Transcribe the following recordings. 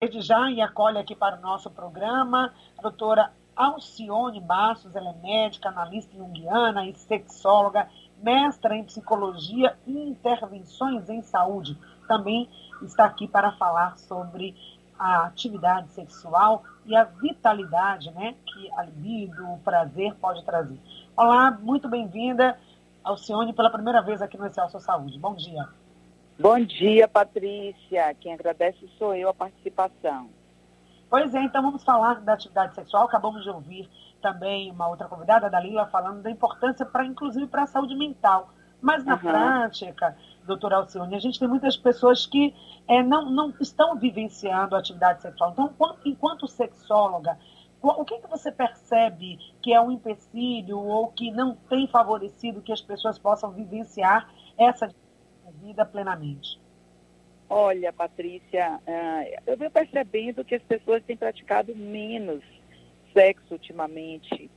Desde já, e acolhe aqui para o nosso programa a doutora Alcione Bastos, ela é médica, analista junguiana e sexóloga, mestra em psicologia e intervenções em saúde. Também está aqui para falar sobre a atividade sexual e a vitalidade né, que a libido, o prazer pode trazer. Olá, muito bem-vinda, Alcione, pela primeira vez aqui no Excelso Saúde. Bom dia. Bom dia, Patrícia. Quem agradece sou eu a participação. Pois é, então vamos falar da atividade sexual. Acabamos de ouvir também uma outra convidada, a Dalila, falando da importância para, inclusive, para a saúde mental. Mas na uhum. prática, doutora Alcione, a gente tem muitas pessoas que é, não, não estão vivenciando a atividade sexual. Então, enquanto sexóloga, o que, que você percebe que é um empecilho ou que não tem favorecido que as pessoas possam vivenciar essa vida plenamente? Olha, Patrícia, uh, eu venho percebendo que as pessoas têm praticado menos sexo ultimamente.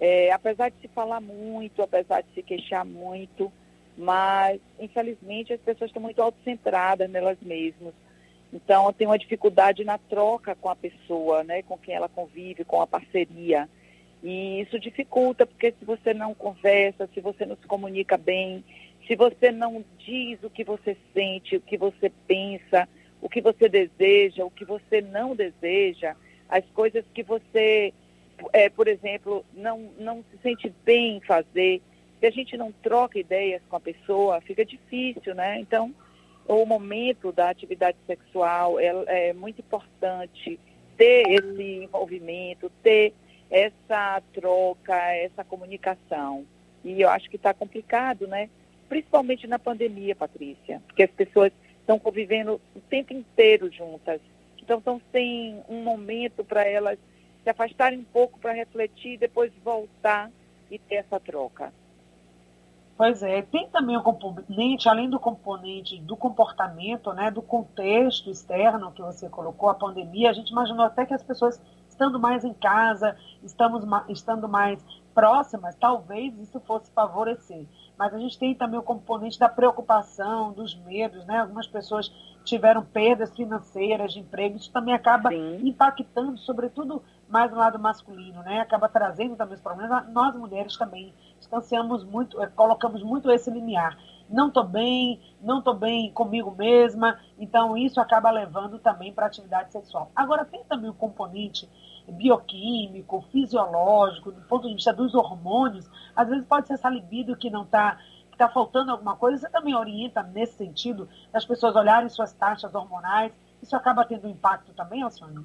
É, apesar de se falar muito, apesar de se queixar muito, mas infelizmente as pessoas estão muito autocentradas nelas mesmas. Então tem uma dificuldade na troca com a pessoa, né, com quem ela convive, com a parceria. E isso dificulta, porque se você não conversa, se você não se comunica bem, se você não diz o que você sente, o que você pensa, o que você deseja, o que você não deseja, as coisas que você, é, por exemplo, não, não se sente bem em fazer, se a gente não troca ideias com a pessoa, fica difícil, né? Então, o momento da atividade sexual é, é muito importante ter esse envolvimento, ter essa troca, essa comunicação. E eu acho que está complicado, né? Principalmente na pandemia, Patrícia, porque as pessoas estão convivendo o tempo inteiro juntas. Então, estão sem um momento para elas se afastarem um pouco para refletir depois voltar e ter essa troca. Pois é, tem também o componente, além do componente do comportamento, né, do contexto externo que você colocou, a pandemia, a gente imaginou até que as pessoas estando mais em casa, estamos, estando mais próximas, talvez isso fosse favorecer mas a gente tem também o componente da preocupação, dos medos, né? Algumas pessoas tiveram perdas financeiras de emprego, isso também acaba Sim. impactando, sobretudo mais no lado masculino, né? Acaba trazendo também os problemas. Nós mulheres também distanciamos muito, eh, colocamos muito esse limiar. Não estou bem, não estou bem comigo mesma, então isso acaba levando também para a atividade sexual. Agora tem também o componente bioquímico, fisiológico, do ponto de vista dos hormônios, às vezes pode ser essa libido que não está está faltando alguma coisa, você também orienta nesse sentido, das pessoas olharem suas taxas hormonais, isso acaba tendo impacto também, Alcione?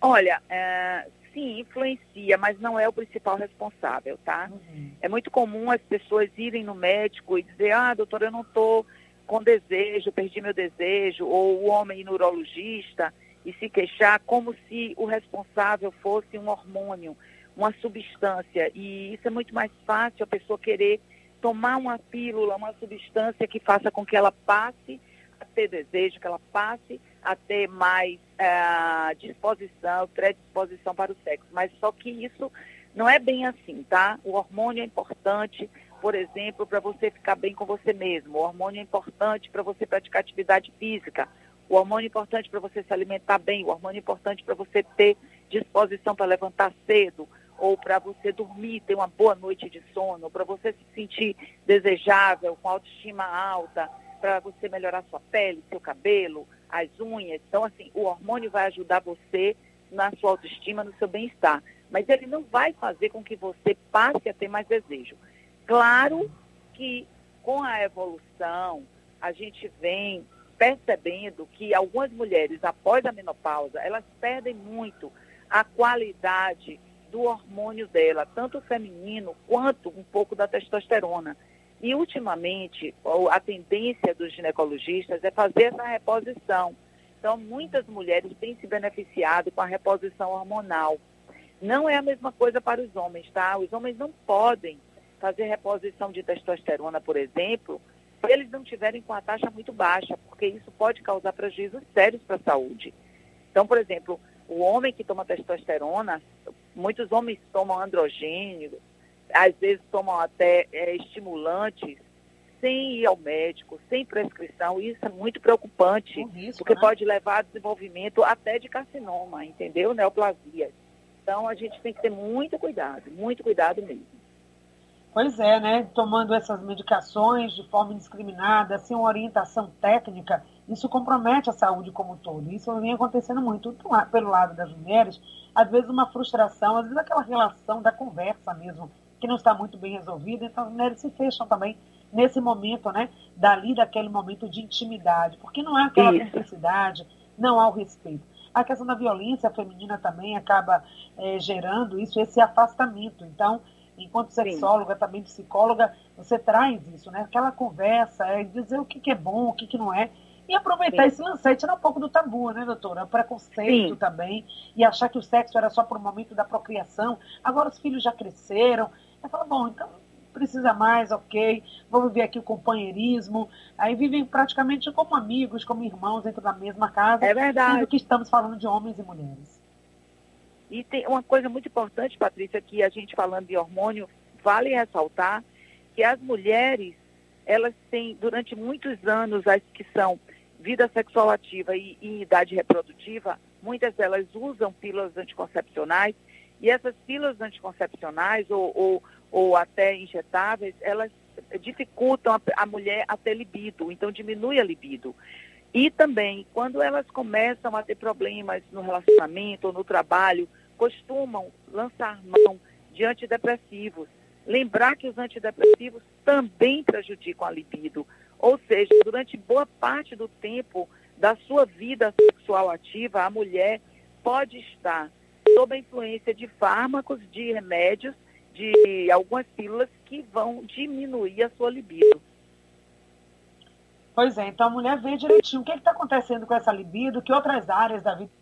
Olha, é, sim, influencia, mas não é o principal responsável, tá? Uhum. É muito comum as pessoas irem no médico e dizer, ah, doutora, eu não estou com desejo, perdi meu desejo, ou o homem neurologista, e se queixar como se o responsável fosse um hormônio, uma substância. E isso é muito mais fácil a pessoa querer tomar uma pílula, uma substância que faça com que ela passe a ter desejo, que ela passe a ter mais uh, disposição, predisposição para o sexo. Mas só que isso não é bem assim, tá? O hormônio é importante, por exemplo, para você ficar bem com você mesmo. O hormônio é importante para você praticar atividade física o hormônio importante para você se alimentar bem, o hormônio importante para você ter disposição para levantar cedo, ou para você dormir, ter uma boa noite de sono, para você se sentir desejável, com autoestima alta, para você melhorar sua pele, seu cabelo, as unhas. Então, assim, o hormônio vai ajudar você na sua autoestima, no seu bem-estar. Mas ele não vai fazer com que você passe a ter mais desejo. Claro que com a evolução, a gente vem percebendo que algumas mulheres, após a menopausa, elas perdem muito a qualidade do hormônio dela, tanto feminino quanto um pouco da testosterona. E, ultimamente, a tendência dos ginecologistas é fazer essa reposição. Então, muitas mulheres têm se beneficiado com a reposição hormonal. Não é a mesma coisa para os homens, tá? Os homens não podem fazer reposição de testosterona, por exemplo, se eles não tiverem com a taxa muito baixa, porque isso pode causar prejuízos sérios para a saúde. Então, por exemplo, o homem que toma testosterona, muitos homens tomam androgênio, às vezes tomam até é, estimulantes, sem ir ao médico, sem prescrição, isso é muito preocupante, risco, porque né? pode levar a desenvolvimento até de carcinoma, entendeu? Neoplasia. Então a gente tem que ter muito cuidado, muito cuidado mesmo. Pois é, né? Tomando essas medicações de forma indiscriminada, sem uma orientação técnica, isso compromete a saúde como um todo. Isso vem acontecendo muito pelo lado das mulheres, às vezes uma frustração, às vezes aquela relação da conversa mesmo, que não está muito bem resolvida, então as mulheres se fecham também nesse momento, né? Dali daquele momento de intimidade, porque não há aquela cumplicidade, não há o respeito. A questão da violência feminina também acaba é, gerando isso, esse afastamento. Então, enquanto sexóloga, Sim. também psicóloga, você traz isso, né? Aquela conversa, é dizer o que, que é bom, o que, que não é. E aproveitar Sim. esse lance tirar um pouco do tabu, né, doutora? O preconceito Sim. também. E achar que o sexo era só para o momento da procriação. Agora os filhos já cresceram. Eu falo, bom, então precisa mais, ok. Vamos ver aqui o companheirismo. Aí vivem praticamente como amigos, como irmãos dentro da mesma casa. É verdade. Sendo que estamos falando de homens e mulheres. E tem uma coisa muito importante, Patrícia, que a gente falando de hormônio, vale ressaltar que as mulheres, elas têm, durante muitos anos, as que são vida sexual ativa e, e idade reprodutiva, muitas delas usam pílulas anticoncepcionais e essas pílulas anticoncepcionais ou, ou, ou até injetáveis, elas dificultam a, a, mulher a ter libido, então diminui a libido. E também, quando elas começam a ter problemas no relacionamento ou no trabalho, costumam lançar mão de antidepressivos. Lembrar que os antidepressivos também prejudicam a libido. Ou seja, durante boa parte do tempo da sua vida sexual ativa, a mulher pode estar sob a influência de fármacos, de remédios, de algumas pílulas que vão diminuir a sua libido. Pois é, então a mulher vê direitinho o que é está acontecendo com essa libido, que outras áreas da vida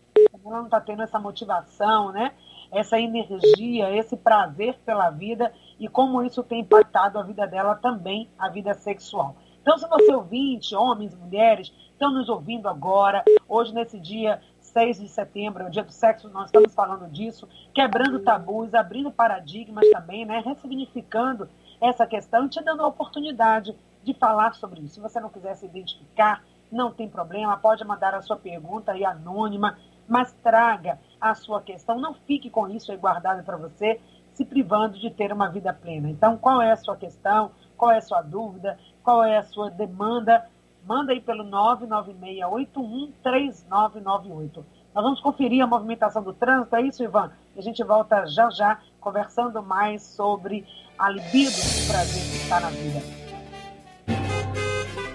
ela não está tendo essa motivação, né? essa energia, esse prazer pela vida e como isso tem impactado a vida dela também, a vida sexual. Então, se você ouvinte, homens e mulheres, estão nos ouvindo agora, hoje nesse dia 6 de setembro, é o dia do sexo, nós estamos falando disso, quebrando tabus, abrindo paradigmas também, né, ressignificando essa questão e te dando a oportunidade de falar sobre isso. Se você não quiser se identificar, não tem problema, pode mandar a sua pergunta aí anônima, mas traga a sua questão, não fique com isso aí guardado para você, se privando de ter uma vida plena. Então, qual é a sua questão? Qual é a sua dúvida? Qual é a sua demanda? Manda aí pelo 996813998. Nós vamos conferir a movimentação do trânsito, é isso, Ivan? E a gente volta já já conversando mais sobre a libido do prazer que está na vida.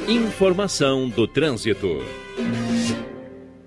Informação do trânsito.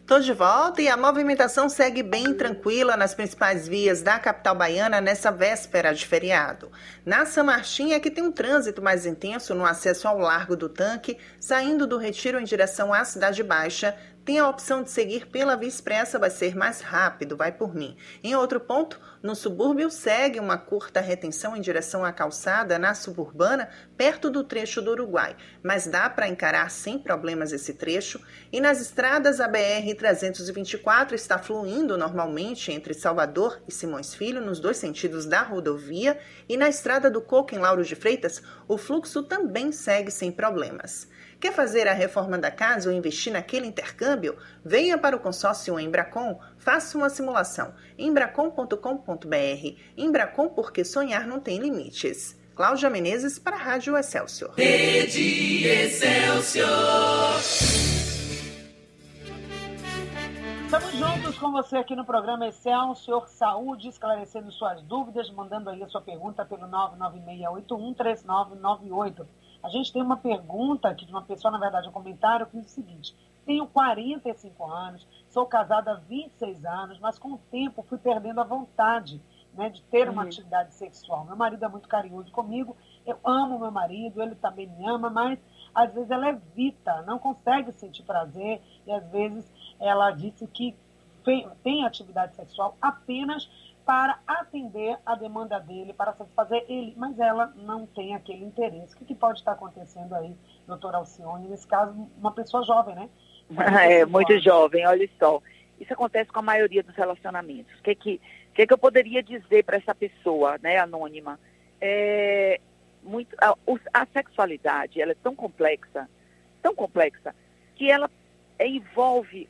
Estou de volta e a movimentação segue bem tranquila nas principais vias da capital baiana nessa véspera de feriado. Na São Martinha, que tem um trânsito mais intenso no acesso ao Largo do Tanque, saindo do Retiro em direção à Cidade Baixa, tem a opção de seguir pela Via Expressa, vai ser mais rápido, vai por mim. Em outro ponto, no subúrbio, segue uma curta retenção em direção à calçada na suburbana, perto do trecho do Uruguai, mas dá para encarar sem problemas esse trecho. E nas estradas, a BR-324 está fluindo normalmente entre Salvador e Simões Filho, nos dois sentidos da rodovia, e na estrada do Coco, em Lauro de Freitas, o fluxo também segue sem problemas. Quer fazer a reforma da casa ou investir naquele intercâmbio? Venha para o consórcio Embracon, faça uma simulação. embracon.com.br. Embracon porque sonhar não tem limites. Cláudia Menezes para a Rádio Excelsior. Rede Excelsior. Estamos juntos com você aqui no programa Excelsior Saúde, esclarecendo suas dúvidas, mandando aí a sua pergunta pelo 996813998. A gente tem uma pergunta aqui de uma pessoa, na verdade, um comentário que diz o seguinte: tenho 45 anos, sou casada há 26 anos, mas com o tempo fui perdendo a vontade né, de ter uma uhum. atividade sexual. Meu marido é muito carinhoso comigo, eu amo meu marido, ele também me ama, mas às vezes ela evita, não consegue sentir prazer e às vezes ela disse que tem atividade sexual apenas para atender a demanda dele, para satisfazer ele, mas ela não tem aquele interesse. O que, que pode estar acontecendo aí, doutora Alcione? Nesse caso, uma pessoa jovem, né? É, muito jovem, olha só. Isso acontece com a maioria dos relacionamentos. O que, que, que, que eu poderia dizer para essa pessoa, né, anônima? É, muito. A, a sexualidade ela é tão complexa, tão complexa, que ela envolve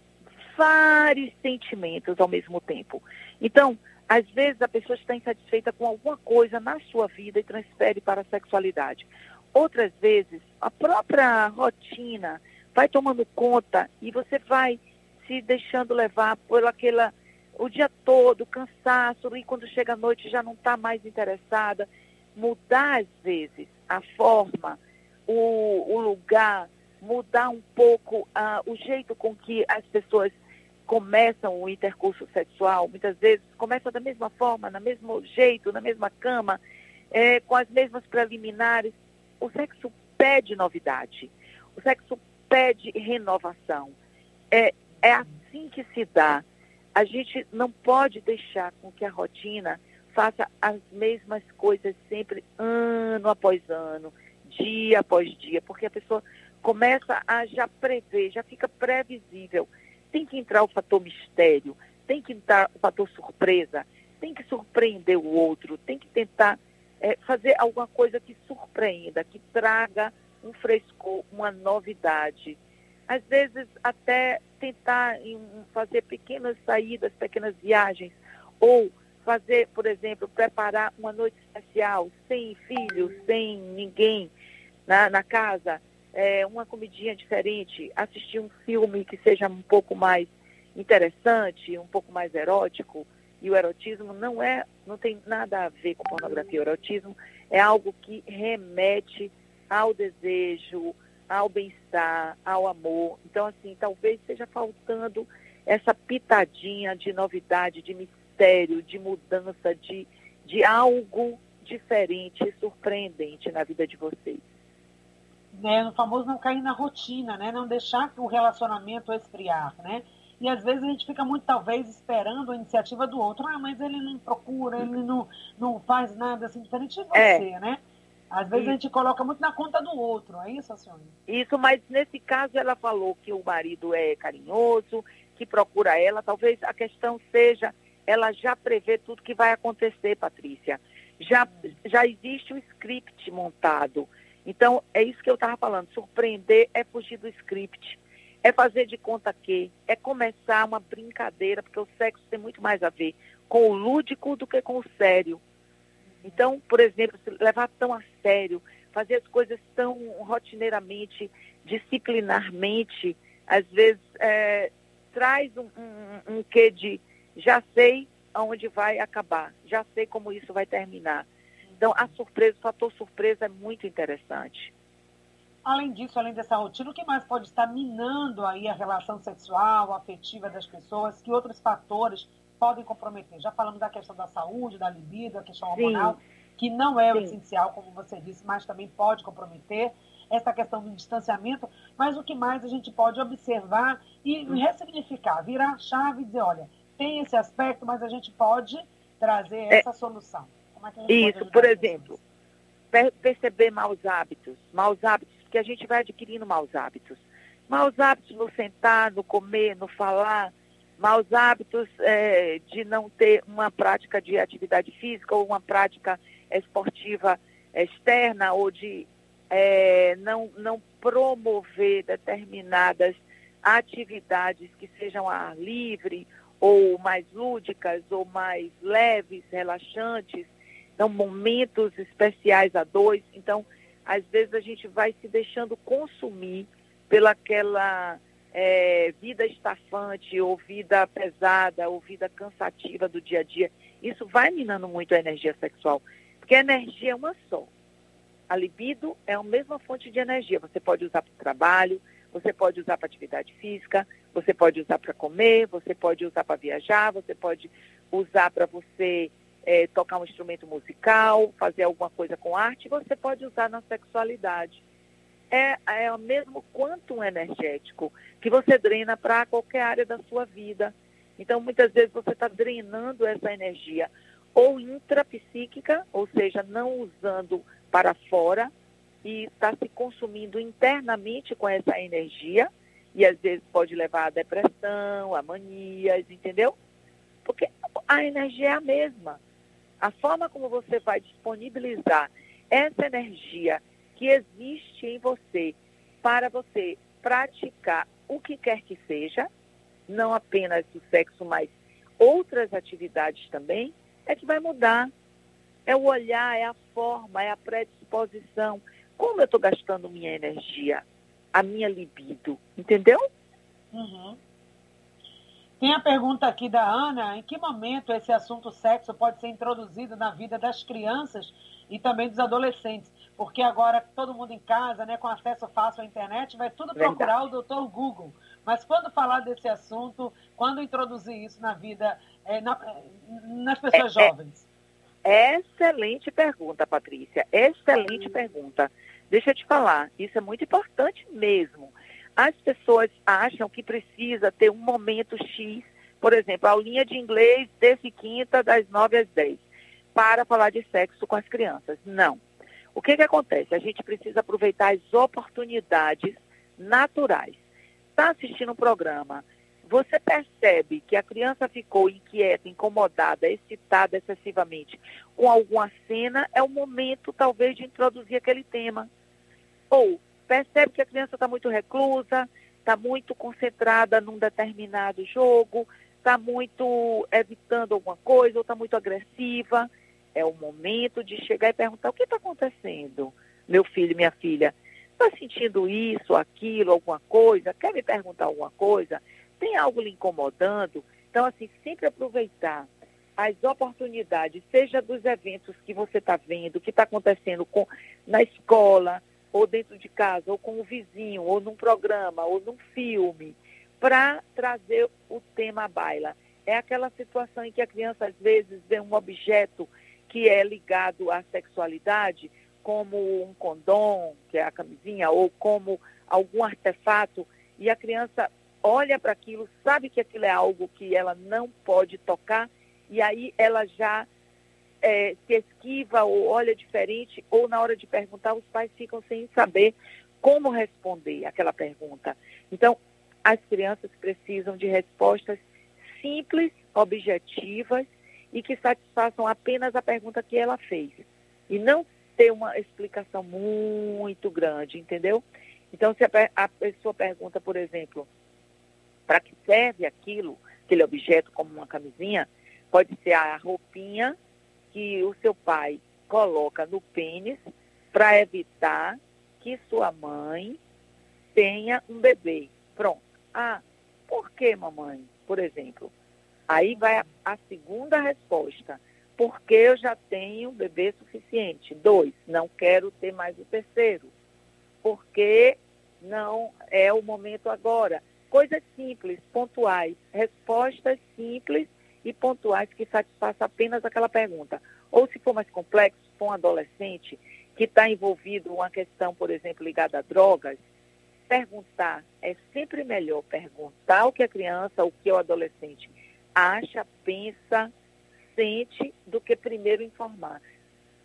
vários sentimentos ao mesmo tempo. Então, às vezes a pessoa está insatisfeita com alguma coisa na sua vida e transfere para a sexualidade. Outras vezes, a própria rotina vai tomando conta e você vai se deixando levar por aquela o dia todo, cansaço, e quando chega a noite já não está mais interessada. Mudar, às vezes, a forma, o, o lugar, mudar um pouco uh, o jeito com que as pessoas começam o intercurso sexual, muitas vezes começam da mesma forma, no mesmo jeito, na mesma cama, é, com as mesmas preliminares. O sexo pede novidade, o sexo pede renovação. É, é assim que se dá. A gente não pode deixar com que a rotina faça as mesmas coisas sempre, ano após ano, dia após dia, porque a pessoa começa a já prever, já fica previsível tem que entrar o fator mistério, tem que entrar o fator surpresa, tem que surpreender o outro, tem que tentar é, fazer alguma coisa que surpreenda, que traga um frescor, uma novidade. Às vezes até tentar fazer pequenas saídas, pequenas viagens, ou fazer, por exemplo, preparar uma noite especial, sem filhos, sem ninguém na, na casa, é, uma comidinha diferente, assistir um filme que seja um pouco mais interessante, um pouco mais erótico. E o erotismo não é, não tem nada a ver com pornografia. O erotismo é algo que remete ao desejo, ao bem-estar, ao amor. Então, assim, talvez esteja faltando essa pitadinha de novidade, de mistério, de mudança, de, de algo diferente e surpreendente na vida de vocês né, no famoso não cair na rotina, né, não deixar o relacionamento esfriar, né? E às vezes a gente fica muito, talvez, esperando a iniciativa do outro. Ah, mas ele não procura, ele não, não faz nada assim diferente de é. você, é. né? Às vezes isso. a gente coloca muito na conta do outro, é isso, senhora? Isso, mas nesse caso ela falou que o marido é carinhoso, que procura ela. Talvez a questão seja ela já prevê tudo que vai acontecer, Patrícia. Já, já existe o um script montado. Então, é isso que eu estava falando. Surpreender é fugir do script. É fazer de conta que, é começar uma brincadeira, porque o sexo tem muito mais a ver com o lúdico do que com o sério. Então, por exemplo, se levar tão a sério, fazer as coisas tão rotineiramente, disciplinarmente, às vezes é, traz um, um, um quê de já sei aonde vai acabar, já sei como isso vai terminar. Então, a surpresa, o fator surpresa é muito interessante. Além disso, além dessa rotina, o que mais pode estar minando aí a relação sexual, afetiva das pessoas? Que outros fatores podem comprometer? Já falamos da questão da saúde, da libido, da questão hormonal, Sim. que não é o Sim. essencial, como você disse, mas também pode comprometer essa questão do distanciamento, mas o que mais a gente pode observar e hum. ressignificar, virar a chave e dizer, olha, tem esse aspecto, mas a gente pode trazer é. essa é, solução. Isso, por exemplo, perceber maus hábitos, maus hábitos, porque a gente vai adquirindo maus hábitos. Maus hábitos no sentar, no comer, no falar, maus hábitos é, de não ter uma prática de atividade física ou uma prática esportiva externa ou de é, não, não promover determinadas atividades que sejam ar livre ou mais lúdicas ou mais leves, relaxantes, então, momentos especiais a dois. Então, às vezes a gente vai se deixando consumir pelaquela é, vida estafante, ou vida pesada, ou vida cansativa do dia a dia. Isso vai minando muito a energia sexual, porque a energia é uma só. A libido é a mesma fonte de energia. Você pode usar para o trabalho, você pode usar para atividade física, você pode usar para comer, você pode usar para viajar, você pode usar para você é, tocar um instrumento musical, fazer alguma coisa com arte, você pode usar na sexualidade. É, é o mesmo quanto um energético que você drena para qualquer área da sua vida. Então, muitas vezes você está drenando essa energia ou intrapsíquica, ou seja, não usando para fora, e está se consumindo internamente com essa energia, e às vezes pode levar a depressão, a manias, entendeu? Porque a energia é a mesma. A forma como você vai disponibilizar essa energia que existe em você para você praticar o que quer que seja, não apenas o sexo, mas outras atividades também, é que vai mudar. É o olhar, é a forma, é a predisposição. Como eu estou gastando minha energia, a minha libido, entendeu? Uhum. Tem a pergunta aqui da Ana: em que momento esse assunto sexo pode ser introduzido na vida das crianças e também dos adolescentes? Porque agora todo mundo em casa, né, com acesso fácil à internet, vai tudo procurar Verdade. o doutor Google. Mas quando falar desse assunto, quando introduzir isso na vida, é, na, nas pessoas é, é jovens? É, excelente pergunta, Patrícia. Excelente pergunta. Deixa eu te falar, isso é muito importante mesmo. As pessoas acham que precisa ter um momento X, por exemplo, aulinha de inglês desse quinta, das 9 às 10, para falar de sexo com as crianças. Não. O que, que acontece? A gente precisa aproveitar as oportunidades naturais está assistindo um programa, você percebe que a criança ficou inquieta, incomodada, excitada excessivamente com alguma cena, é o momento, talvez, de introduzir aquele tema. Ou percebe que a criança está muito reclusa, está muito concentrada num determinado jogo, está muito evitando alguma coisa, ou está muito agressiva. É o momento de chegar e perguntar: o que está acontecendo, meu filho, minha filha? Está sentindo isso, aquilo, alguma coisa? Quer me perguntar alguma coisa? Tem algo lhe incomodando? Então, assim, sempre aproveitar as oportunidades, seja dos eventos que você está vendo, que está acontecendo com, na escola, ou dentro de casa, ou com o vizinho, ou num programa, ou num filme, para trazer o tema à baila. É aquela situação em que a criança, às vezes, vê um objeto que é ligado à sexualidade, como um condom, que é a camisinha, ou como algum artefato, e a criança olha para aquilo, sabe que aquilo é algo que ela não pode tocar, e aí ela já é, se esquiva ou olha diferente, ou na hora de perguntar, os pais ficam sem saber como responder aquela pergunta. Então, as crianças precisam de respostas simples, objetivas e que satisfaçam apenas a pergunta que ela fez. E não ter uma explicação muito grande, entendeu? Então, se a, a pessoa pergunta, por exemplo, para que serve aquilo, aquele objeto como uma camisinha, pode ser a roupinha que o seu pai coloca no pênis para evitar que sua mãe tenha um bebê. Pronto. Ah, por que, mamãe? Por exemplo. Aí vai a, a segunda resposta porque eu já tenho bebê suficiente. Dois, não quero ter mais o terceiro, porque não é o momento agora. Coisas simples, pontuais, respostas simples e pontuais que satisfaçam apenas aquela pergunta. Ou se for mais complexo, for um adolescente que está envolvido uma questão, por exemplo, ligada a drogas, perguntar é sempre melhor perguntar o que a criança, o que o adolescente acha, pensa, sente do que primeiro informar.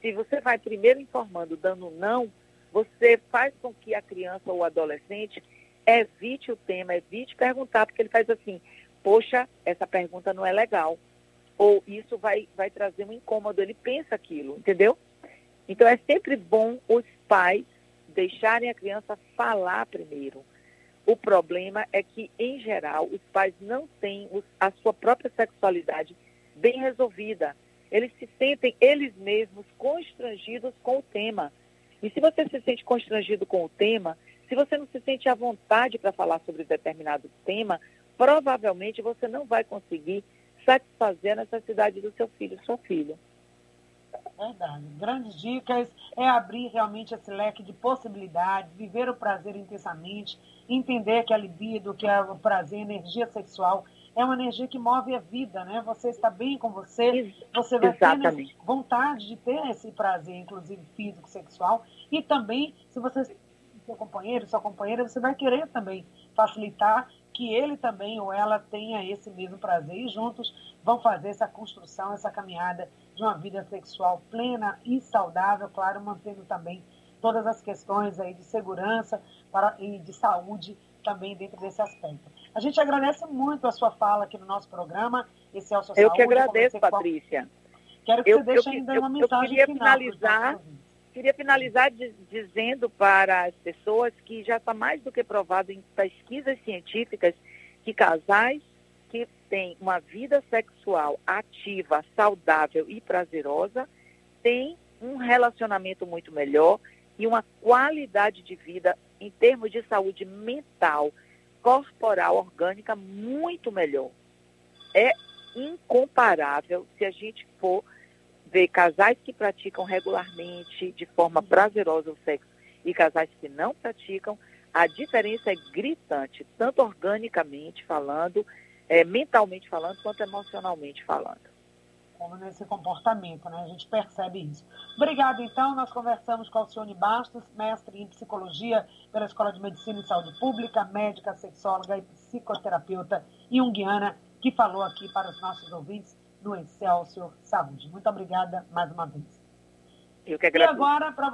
Se você vai primeiro informando, dando não, você faz com que a criança ou o adolescente evite o tema, evite perguntar, porque ele faz assim, poxa, essa pergunta não é legal. Ou isso vai, vai trazer um incômodo, ele pensa aquilo, entendeu? Então é sempre bom os pais deixarem a criança falar primeiro. O problema é que, em geral, os pais não têm a sua própria sexualidade bem resolvida. Eles se sentem eles mesmos constrangidos com o tema. E se você se sente constrangido com o tema, se você não se sente à vontade para falar sobre determinado tema, provavelmente você não vai conseguir satisfazer a necessidade do seu filho, sua filha. Verdade. Grandes dicas é abrir realmente esse leque de possibilidades, viver o prazer intensamente, entender que a libido, que é o prazer, a energia sexual é uma energia que move a vida, né? Você está bem com você, você vai ter vontade de ter esse prazer, inclusive físico, sexual, e também, se você seu companheiro, sua companheira, você vai querer também facilitar que ele também ou ela tenha esse mesmo prazer e juntos vão fazer essa construção, essa caminhada de uma vida sexual plena e saudável, claro, mantendo também todas as questões aí de segurança para, e de saúde também dentro desse aspecto. A gente agradece muito a sua fala aqui no nosso programa. Esse é o seu Eu que agradeço, Patrícia. Quero que eu, você deixe eu, ainda eu, uma mensagem eu queria final finalizar. Queria finalizar dizendo para as pessoas que já está mais do que provado em pesquisas científicas que casais que têm uma vida sexual ativa, saudável e prazerosa têm um relacionamento muito melhor e uma qualidade de vida em termos de saúde mental, corporal, orgânica muito melhor. É incomparável se a gente for ver casais que praticam regularmente, de forma prazerosa o sexo, e casais que não praticam, a diferença é gritante, tanto organicamente falando, é, mentalmente falando, quanto emocionalmente falando. Como nesse comportamento, né? A gente percebe isso. Obrigada, então. Nós conversamos com Alcione Bastos, mestre em psicologia pela Escola de Medicina e Saúde Pública, médica, sexóloga e psicoterapeuta junguiana, que falou aqui para os nossos ouvintes no Excelsior Saúde. Muito obrigada mais uma vez. Eu que agradeço. E agora, para